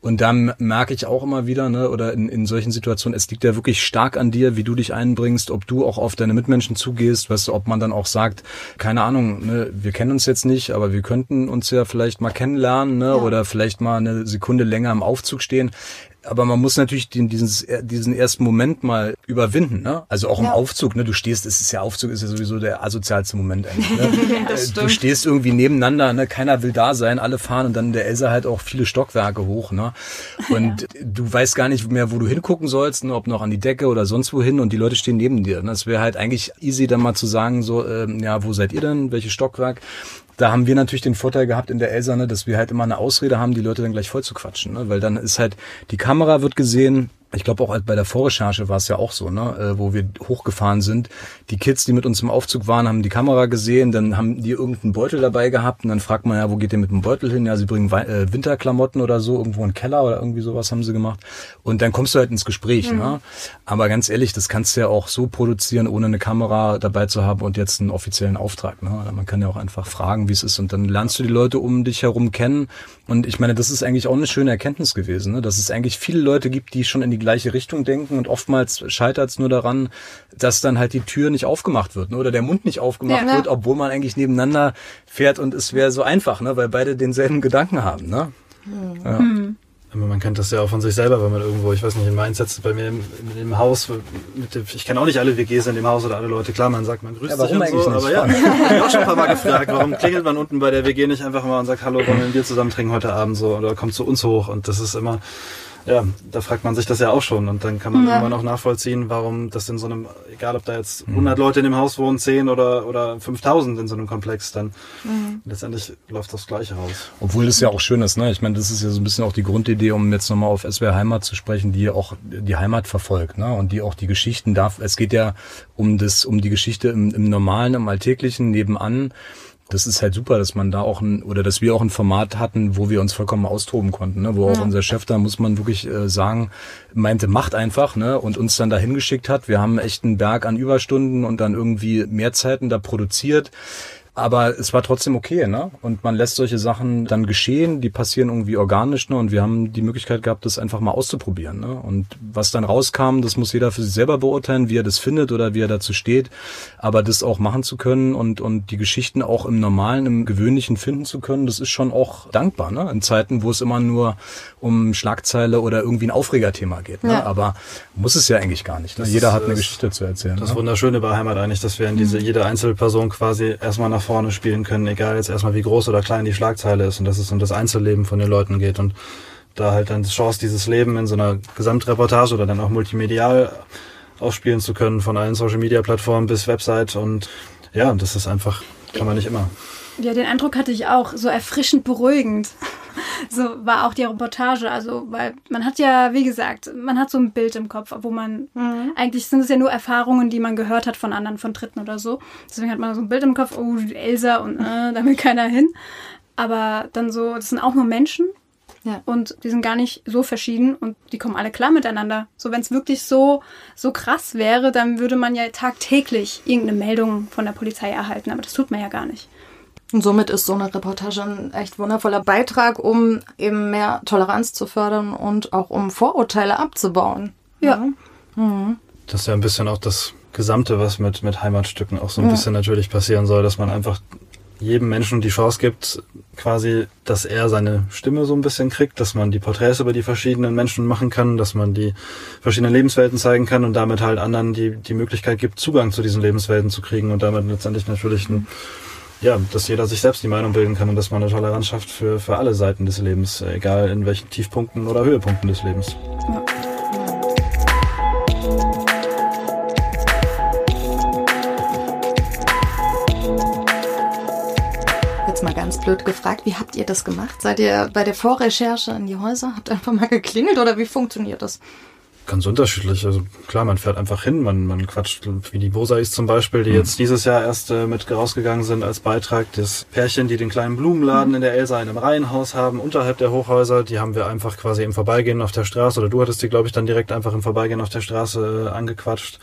Und dann merke ich auch immer wieder, ne, oder in, in solchen Situationen, es liegt ja wirklich stark an dir, wie du dich einbringst, ob du auch auf deine Mitmenschen zugehst, weißt du, ob man dann auch sagt, keine Ahnung, ne, wir kennen uns jetzt nicht, aber wir könnten uns ja vielleicht mal kennenlernen, ne, ja. oder vielleicht mal eine Sekunde länger im Aufzug stehen aber man muss natürlich den, diesen, diesen ersten Moment mal überwinden, ne? Also auch im ja. Aufzug, ne? Du stehst, es ist ja Aufzug ist ja sowieso der asozialste Moment eigentlich. Ne? du stehst irgendwie nebeneinander, ne? Keiner will da sein, alle fahren und dann der Elsa halt auch viele Stockwerke hoch, ne? Und ja. du weißt gar nicht mehr, wo du hingucken sollst, ne? ob noch an die Decke oder sonst wohin und die Leute stehen neben dir. Ne? Das wäre halt eigentlich easy, dann mal zu sagen, so, ähm, ja, wo seid ihr denn? Welches Stockwerk? Da haben wir natürlich den Vorteil gehabt in der Elsa, ne, dass wir halt immer eine Ausrede haben, die Leute dann gleich voll zu quatschen. Ne? Weil dann ist halt, die Kamera wird gesehen, ich glaube auch bei der Vorrecherche war es ja auch so, ne, äh, wo wir hochgefahren sind. Die Kids, die mit uns im Aufzug waren, haben die Kamera gesehen, dann haben die irgendeinen Beutel dabei gehabt und dann fragt man ja, wo geht ihr mit dem Beutel hin? Ja, sie bringen äh, Winterklamotten oder so, irgendwo in den Keller oder irgendwie sowas haben sie gemacht. Und dann kommst du halt ins Gespräch, mhm. ne? Aber ganz ehrlich, das kannst du ja auch so produzieren, ohne eine Kamera dabei zu haben und jetzt einen offiziellen Auftrag. Ne? Man kann ja auch einfach fragen, wie es ist und dann lernst du die Leute um dich herum kennen. Und ich meine, das ist eigentlich auch eine schöne Erkenntnis gewesen, ne? dass es eigentlich viele Leute gibt, die schon in die gleiche Richtung denken und oftmals scheitert es nur daran, dass dann halt die Tür nicht aufgemacht wird ne? oder der Mund nicht aufgemacht ja, ne? wird, obwohl man eigentlich nebeneinander fährt und es wäre so einfach, ne? weil beide denselben Gedanken haben. Ne? Mhm. Ja. Mhm. Man kennt das ja auch von sich selber, wenn man irgendwo, ich weiß nicht, in Mainz sitzt, bei mir im, im Haus, dem, ich kenne auch nicht alle WGs in dem Haus oder alle Leute, klar, man sagt, man grüßt ja, warum sich und so, aber ja, ich habe auch schon ein paar Mal gefragt, warum klingelt man unten bei der WG nicht einfach mal und sagt, hallo, wollen wir zusammen trinken heute Abend so oder kommt zu uns hoch und das ist immer, ja, da fragt man sich das ja auch schon und dann kann man ja. immer noch nachvollziehen, warum das in so einem, egal ob da jetzt 100 mhm. Leute in dem Haus wohnen, 10 oder, oder 5000 in so einem Komplex, dann mhm. letztendlich läuft das Gleiche raus. Obwohl das ja auch schön ist, ne? Ich meine, das ist ja so ein bisschen auch die Grundidee, um jetzt nochmal auf SWR Heimat zu sprechen, die auch die Heimat verfolgt, ne? Und die auch die Geschichten darf, es geht ja um das, um die Geschichte im, im Normalen, im Alltäglichen nebenan das ist halt super, dass man da auch ein, oder dass wir auch ein Format hatten, wo wir uns vollkommen austoben konnten, ne? wo auch unser Chef da, muss man wirklich äh, sagen, meinte, macht einfach, ne? Und uns dann dahin geschickt hat. Wir haben echt einen Berg an Überstunden und dann irgendwie mehr Zeiten da produziert. Aber es war trotzdem okay, ne? Und man lässt solche Sachen dann geschehen, die passieren irgendwie organisch, ne? Und wir haben die Möglichkeit gehabt, das einfach mal auszuprobieren, ne? Und was dann rauskam, das muss jeder für sich selber beurteilen, wie er das findet oder wie er dazu steht. Aber das auch machen zu können und, und die Geschichten auch im Normalen, im Gewöhnlichen finden zu können, das ist schon auch dankbar, ne? In Zeiten, wo es immer nur um Schlagzeile oder irgendwie ein Aufregerthema geht, ne? Ja. Aber muss es ja eigentlich gar nicht, ne? Jeder hat eine Geschichte zu erzählen. Das ne? Wunderschöne bei Heimat eigentlich, dass wir in diese, mhm. jede Einzelperson quasi erstmal nach vorne spielen können, egal jetzt erstmal wie groß oder klein die Schlagzeile ist und dass es um das Einzelleben von den Leuten geht und da halt dann die Chance, dieses Leben in so einer Gesamtreportage oder dann auch multimedial ausspielen zu können, von allen Social Media Plattformen bis Website und ja, das ist einfach, kann man nicht immer. Ja, den Eindruck hatte ich auch, so erfrischend beruhigend. So war auch die Reportage. Also, weil man hat ja, wie gesagt, man hat so ein Bild im Kopf, wo man, mhm. eigentlich sind es ja nur Erfahrungen, die man gehört hat von anderen, von Dritten oder so. Deswegen hat man so ein Bild im Kopf, oh, Elsa und äh, da will keiner hin. Aber dann so, das sind auch nur Menschen. Ja. Und die sind gar nicht so verschieden und die kommen alle klar miteinander. So, wenn es wirklich so, so krass wäre, dann würde man ja tagtäglich irgendeine Meldung von der Polizei erhalten. Aber das tut man ja gar nicht. Und somit ist so eine Reportage ein echt wundervoller Beitrag, um eben mehr Toleranz zu fördern und auch um Vorurteile abzubauen. Ja. Mhm. Das ist ja ein bisschen auch das Gesamte, was mit, mit Heimatstücken auch so ein ja. bisschen natürlich passieren soll, dass man einfach jedem Menschen die Chance gibt, quasi, dass er seine Stimme so ein bisschen kriegt, dass man die Porträts über die verschiedenen Menschen machen kann, dass man die verschiedenen Lebenswelten zeigen kann und damit halt anderen die, die Möglichkeit gibt, Zugang zu diesen Lebenswelten zu kriegen und damit letztendlich natürlich ein ja, dass jeder sich selbst die Meinung bilden kann und dass man eine Toleranz schafft für, für alle Seiten des Lebens, egal in welchen Tiefpunkten oder Höhepunkten des Lebens. Jetzt mal ganz blöd gefragt, wie habt ihr das gemacht? Seid ihr bei der Vorrecherche in die Häuser? Habt ihr einfach mal geklingelt oder wie funktioniert das? Ganz unterschiedlich. Also klar, man fährt einfach hin, man, man quatscht, wie die Bosais zum Beispiel, die mhm. jetzt dieses Jahr erst äh, mit rausgegangen sind als Beitrag. Das Pärchen, die den kleinen Blumenladen in der Elsa in einem Reihenhaus haben, unterhalb der Hochhäuser, die haben wir einfach quasi im Vorbeigehen auf der Straße, oder du hattest die, glaube ich, dann direkt einfach im Vorbeigehen auf der Straße äh, angequatscht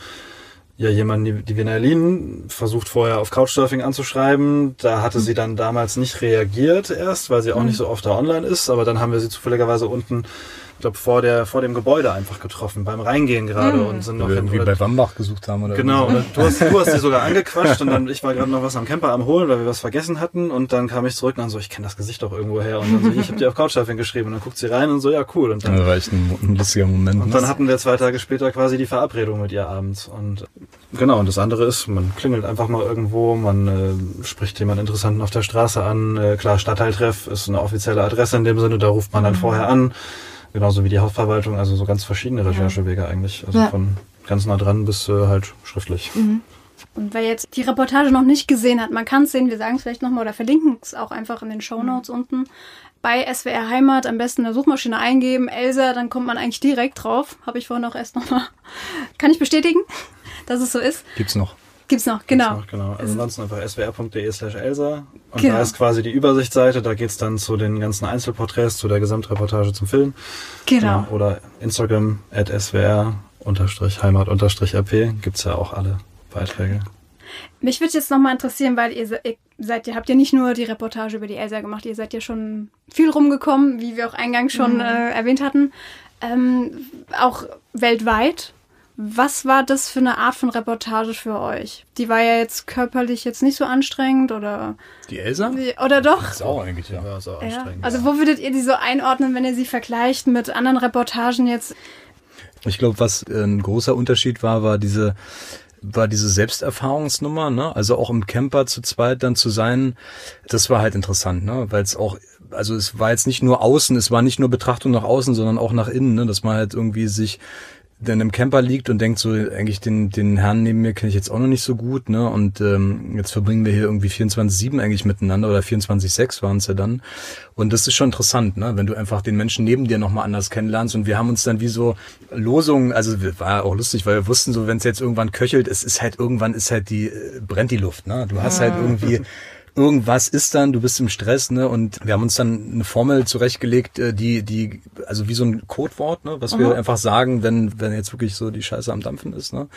ja jemanden, die, die Vinalin versucht vorher auf Couchsurfing anzuschreiben. Da hatte sie dann damals nicht reagiert erst, weil sie auch mhm. nicht so oft da online ist. Aber dann haben wir sie zufälligerweise unten glaube, vor, der, vor dem Gebäude einfach getroffen, beim Reingehen gerade mhm. und sind noch irgendwie bei Wambach gesucht haben oder Genau, so. du hast, du hast sie sogar angequatscht und dann, ich war gerade noch was am Camper am Holen, weil wir was vergessen hatten und dann kam ich zurück und dann so, ich kenne das Gesicht doch irgendwo her und dann so, ich habe dir auf Couchsurfing geschrieben und dann guckt sie rein und so, ja cool. Und dann, das war echt ein, ein lustiger Moment. Und dann hatten wir zwei Tage später quasi die Verabredung mit ihr abends und genau, und das andere ist, man klingelt einfach mal irgendwo, man äh, spricht jemand Interessanten auf der Straße an, äh, klar, Stadtteiltreff ist eine offizielle Adresse in dem Sinne, da ruft man dann mhm. vorher an Genauso wie die Hausverwaltung, also so ganz verschiedene Recherchewege eigentlich. Also ja. von ganz nah dran bis äh, halt schriftlich. Mhm. Und wer jetzt die Reportage noch nicht gesehen hat, man kann es sehen, wir sagen es vielleicht nochmal oder verlinken es auch einfach in den Show Notes mhm. unten. Bei SWR Heimat am besten in der Suchmaschine eingeben, Elsa, dann kommt man eigentlich direkt drauf. Habe ich vorhin auch erst nochmal. Kann ich bestätigen, dass es so ist? Gibt's noch. Gibt's noch, genau. Gibt's noch, genau. Also ansonsten einfach swr.de slash Elsa. Und genau. da ist quasi die Übersichtsseite, da geht's dann zu den ganzen Einzelporträts, zu der Gesamtreportage zum Film. Genau. genau. Oder Instagram at swr heimat rp gibt's ja auch alle Beiträge. Mich würde jetzt nochmal interessieren, weil ihr, seid, ihr habt ja nicht nur die Reportage über die Elsa gemacht, ihr seid ja schon viel rumgekommen, wie wir auch eingangs schon mhm. äh, erwähnt hatten. Ähm, auch weltweit. Was war das für eine Art von Reportage für euch? Die war ja jetzt körperlich jetzt nicht so anstrengend oder. Die Elsa? Oder doch? Ist auch eigentlich, ja. ja, ist auch ja. Also, wo würdet ihr die so einordnen, wenn ihr sie vergleicht mit anderen Reportagen jetzt? Ich glaube, was ein großer Unterschied war, war diese, war diese Selbsterfahrungsnummer, ne? Also auch im Camper zu zweit dann zu sein, das war halt interessant, ne? Weil es auch, also es war jetzt nicht nur außen, es war nicht nur Betrachtung nach außen, sondern auch nach innen, ne? Dass man halt irgendwie sich dann im Camper liegt und denkt so, eigentlich den, den Herrn neben mir kenne ich jetzt auch noch nicht so gut, ne? Und ähm, jetzt verbringen wir hier irgendwie 24-7 eigentlich miteinander oder 24-6 waren es ja dann. Und das ist schon interessant, ne? Wenn du einfach den Menschen neben dir nochmal anders kennenlernst. Und wir haben uns dann wie so Losungen, also war auch lustig, weil wir wussten so, wenn es jetzt irgendwann köchelt, es ist halt irgendwann ist halt die, äh, brennt die Luft, ne? Du hast halt irgendwie irgendwas ist dann, du bist im Stress, ne? Und wir haben uns dann eine Formel zurechtgelegt, äh, die, die, also wie so ein Codewort, ne, was Aha. wir einfach sagen, wenn, wenn jetzt wirklich so die Scheiße am Dampfen ist, ne?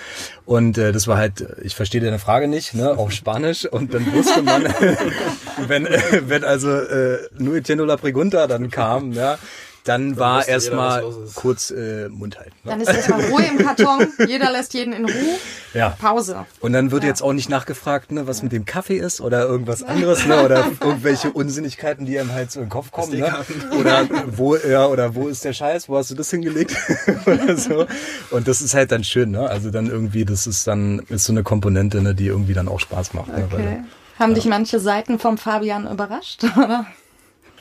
Und äh, das war halt, ich verstehe deine Frage nicht, ne, auf Spanisch. Und dann wusste man, wenn, äh, wenn also äh, la Pregunta dann kam, ja, dann, dann war erstmal kurz äh, Mund halten. Ne? Dann ist erstmal Ruhe im Karton, jeder lässt jeden in Ruhe. Ja. Pause. Und dann wird ja. jetzt auch nicht nachgefragt, ne, was mit dem Kaffee ist oder irgendwas anderes, ne, oder irgendwelche Unsinnigkeiten, die einem halt so in den Kopf kommen, ne? Oder wo, ja, oder wo ist der Scheiß, wo hast du das hingelegt? oder so. Und das ist halt dann schön, ne? Also dann irgendwie, das ist dann, ist so eine Komponente, ne, die irgendwie dann auch Spaß macht. Okay. Ne, weil, Haben ja. dich manche Seiten vom Fabian überrascht, oder?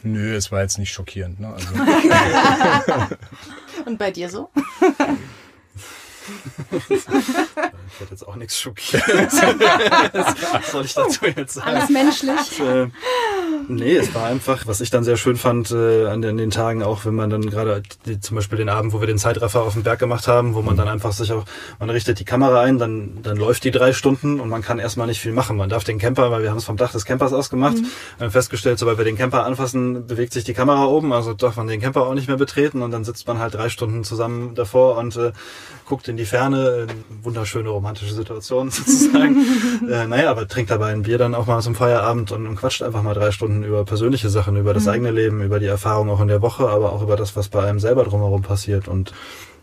Nö, es war jetzt nicht schockierend. Ne? Also. Und bei dir so? ich hätte jetzt auch nichts schockiert. Was soll ich dazu jetzt sagen? Alles menschlich. Äh, Nee, es war einfach, was ich dann sehr schön fand äh, an, den, den Tagen, auch wenn man dann gerade zum Beispiel den Abend, wo wir den Zeitraffer auf dem Berg gemacht haben, wo man dann einfach sich auch, man richtet die Kamera ein, dann, dann läuft die drei Stunden und man kann erstmal nicht viel machen. Man darf den Camper, weil wir haben es vom Dach des Campers aus gemacht, mhm. haben festgestellt, sobald wir den Camper anfassen, bewegt sich die Kamera oben, also darf man den Camper auch nicht mehr betreten und dann sitzt man halt drei Stunden zusammen davor und äh, guckt in die Ferne, wunderschöne romantische Situation sozusagen. äh, naja, aber trinkt dabei ein Bier dann auch mal zum Feierabend und, und quatscht einfach mal drei Stunden Stunden über persönliche Sachen, über das mhm. eigene Leben, über die Erfahrung auch in der Woche, aber auch über das, was bei einem selber drumherum passiert. Und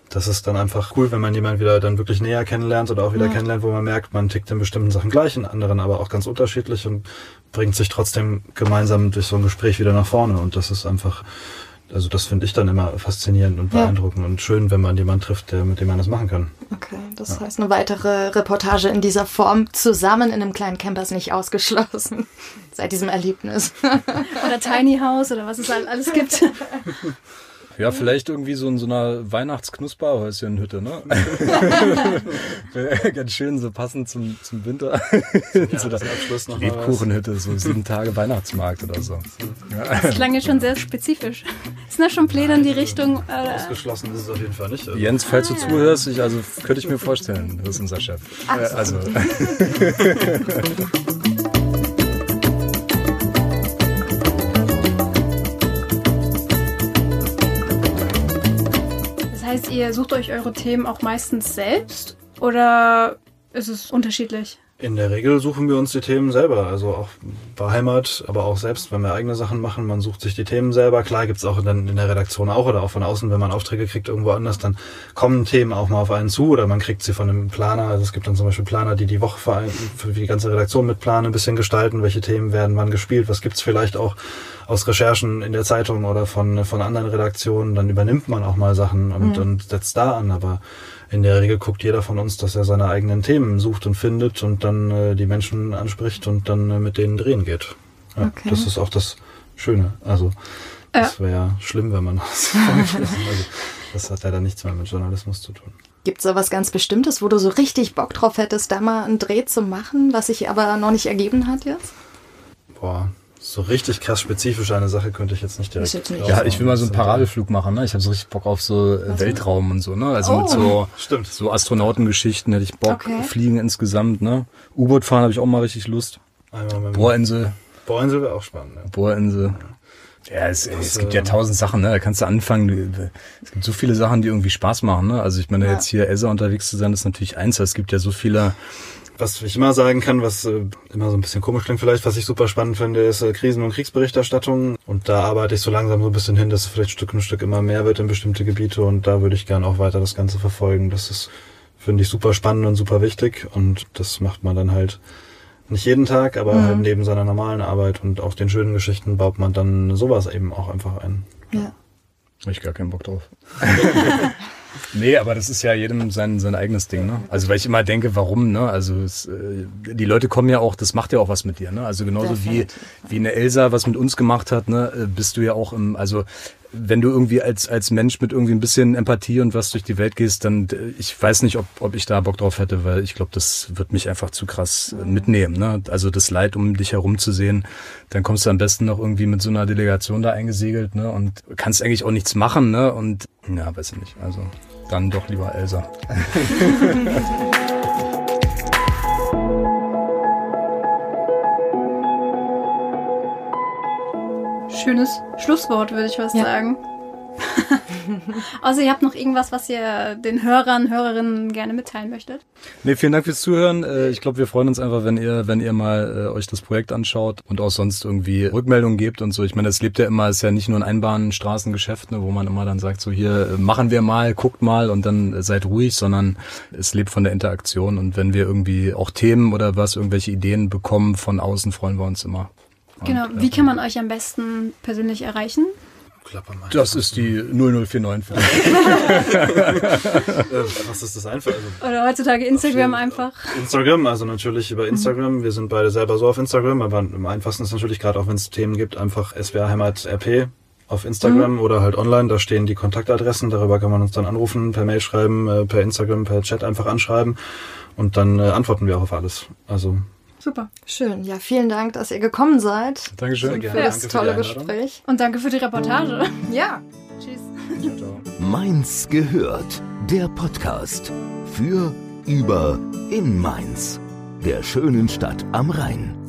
das ist dann einfach cool, wenn man jemanden wieder dann wirklich näher kennenlernt oder auch wieder ja. kennenlernt, wo man merkt, man tickt in bestimmten Sachen gleich, in anderen aber auch ganz unterschiedlich und bringt sich trotzdem gemeinsam durch so ein Gespräch wieder nach vorne. Und das ist einfach, also das finde ich dann immer faszinierend und beeindruckend ja. und schön, wenn man jemanden trifft, der, mit dem man das machen kann. Okay, das ja. heißt, eine weitere Reportage in dieser Form zusammen in einem kleinen Camper ist nicht ausgeschlossen. Seit diesem Erlebnis. oder Tiny House oder was es alles gibt. Ja, vielleicht irgendwie so in so einer Weihnachtsknusperhäuschen-Hütte, ne? Ganz schön, so passend zum, zum Winter. Ja, so das Abschluss noch Lebkuchenhütte, so sieben Tage Weihnachtsmarkt oder so. Ja. Das klang jetzt schon sehr spezifisch. Sind da schon Pläne in die Richtung? Äh, Ausgeschlossen ist es auf jeden Fall nicht. Also. Jens, falls du zuhörst, ich, also könnte ich mir vorstellen, das ist unser Chef. Ach so. Also. heißt, ihr sucht euch eure Themen auch meistens selbst oder ist es unterschiedlich? In der Regel suchen wir uns die Themen selber, also auch bei Heimat, aber auch selbst, wenn wir eigene Sachen machen, man sucht sich die Themen selber. Klar gibt's auch dann in der Redaktion auch oder auch von außen, wenn man Aufträge kriegt irgendwo anders, dann kommen Themen auch mal auf einen zu oder man kriegt sie von einem Planer. Also es gibt dann zum Beispiel Planer, die die Woche für, für die ganze Redaktion mit planen, ein bisschen gestalten, welche Themen werden wann gespielt, was gibt's vielleicht auch aus Recherchen in der Zeitung oder von, von anderen Redaktionen, dann übernimmt man auch mal Sachen und, mhm. und setzt da an, aber in der Regel guckt jeder von uns, dass er seine eigenen Themen sucht und findet und dann äh, die Menschen anspricht und dann äh, mit denen drehen geht. Ja, okay. Das ist auch das Schöne. Also das wäre ja schlimm, wenn man das also, Das hat ja dann nichts mehr mit Journalismus zu tun. Gibt es da was ganz Bestimmtes, wo du so richtig Bock drauf hättest, da mal einen Dreh zu machen, was sich aber noch nicht ergeben hat jetzt? Boah, so richtig krass spezifisch eine Sache könnte ich jetzt nicht direkt. Jetzt nicht. Ja, ich will mal so einen Paradeflug machen. Ne? Ich habe so richtig Bock auf so Was Weltraum und so. Ne? Also oh. mit so, Stimmt. so Astronautengeschichten hätte ich Bock. Okay. Fliegen insgesamt. Ne? U-Boot fahren habe ich auch mal richtig Lust. Bohrinsel. Bohrinsel wäre auch spannend. Ne? Bohrinsel. Ja, es, das, es gibt ja äh, tausend Sachen, ne? Da kannst du anfangen. Es gibt so viele Sachen, die irgendwie Spaß machen, ne? Also ich meine, ja. jetzt hier Elsa unterwegs zu sein, ist natürlich eins. Es gibt ja so viele was ich immer sagen kann, was äh, immer so ein bisschen komisch klingt vielleicht, was ich super spannend finde, ist äh, Krisen- und Kriegsberichterstattung. Und da arbeite ich so langsam so ein bisschen hin, dass es vielleicht Stück für Stück immer mehr wird in bestimmte Gebiete. Und da würde ich gerne auch weiter das Ganze verfolgen. Das ist, finde ich, super spannend und super wichtig. Und das macht man dann halt nicht jeden Tag, aber mhm. halt neben seiner normalen Arbeit und auch den schönen Geschichten baut man dann sowas eben auch einfach ein. Ja. Hab ich gar keinen Bock drauf. Nee, aber das ist ja jedem sein, sein eigenes Ding, ne? Also weil ich immer denke, warum, ne? Also es, äh, die Leute kommen ja auch, das macht ja auch was mit dir, ne? Also genauso wie, wie eine Elsa was mit uns gemacht hat, ne, äh, bist du ja auch im, also wenn du irgendwie als, als Mensch mit irgendwie ein bisschen Empathie und was durch die Welt gehst, dann ich weiß nicht, ob, ob ich da Bock drauf hätte, weil ich glaube, das wird mich einfach zu krass äh, mitnehmen. Ne? Also das Leid, um dich herum zu sehen, dann kommst du am besten noch irgendwie mit so einer Delegation da eingesegelt ne? und kannst eigentlich auch nichts machen. Ne? Und ja, weiß ich nicht. Also dann doch lieber Elsa. Schönes Schlusswort, würde ich was ja. sagen. also ihr habt noch irgendwas, was ihr den Hörern, Hörerinnen gerne mitteilen möchtet? Nee, vielen Dank fürs Zuhören. Äh, ich glaube, wir freuen uns einfach, wenn ihr, wenn ihr mal äh, euch das Projekt anschaut und auch sonst irgendwie Rückmeldungen gebt und so. Ich meine, es lebt ja immer, es ist ja nicht nur ein Einbahnstraßengeschäft, ne, wo man immer dann sagt, so hier äh, machen wir mal, guckt mal und dann seid ruhig, sondern es lebt von der Interaktion und wenn wir irgendwie auch Themen oder was, irgendwelche Ideen bekommen von außen, freuen wir uns immer. Genau, und, wie kann man euch am besten persönlich erreichen? Das ist die 0049. Äh, was ist das einfach? Also Oder heutzutage Instagram einfach. Instagram, also natürlich über Instagram. Wir sind beide selber so auf Instagram, aber am einfachsten ist natürlich gerade auch, wenn es Themen gibt, einfach SWR Heimat RP auf Instagram mhm. oder halt online. Da stehen die Kontaktadressen. Darüber kann man uns dann anrufen, per Mail schreiben, äh, per Instagram, per Chat einfach anschreiben und dann äh, antworten wir auch auf alles. Also Super. Schön. Ja, vielen Dank, dass ihr gekommen seid. Dankeschön. Für das danke tolle Gespräch. Und danke für die Reportage. Ja. Tschüss. Mainz gehört. Der Podcast. Für, über, in Mainz. Der schönen Stadt am Rhein.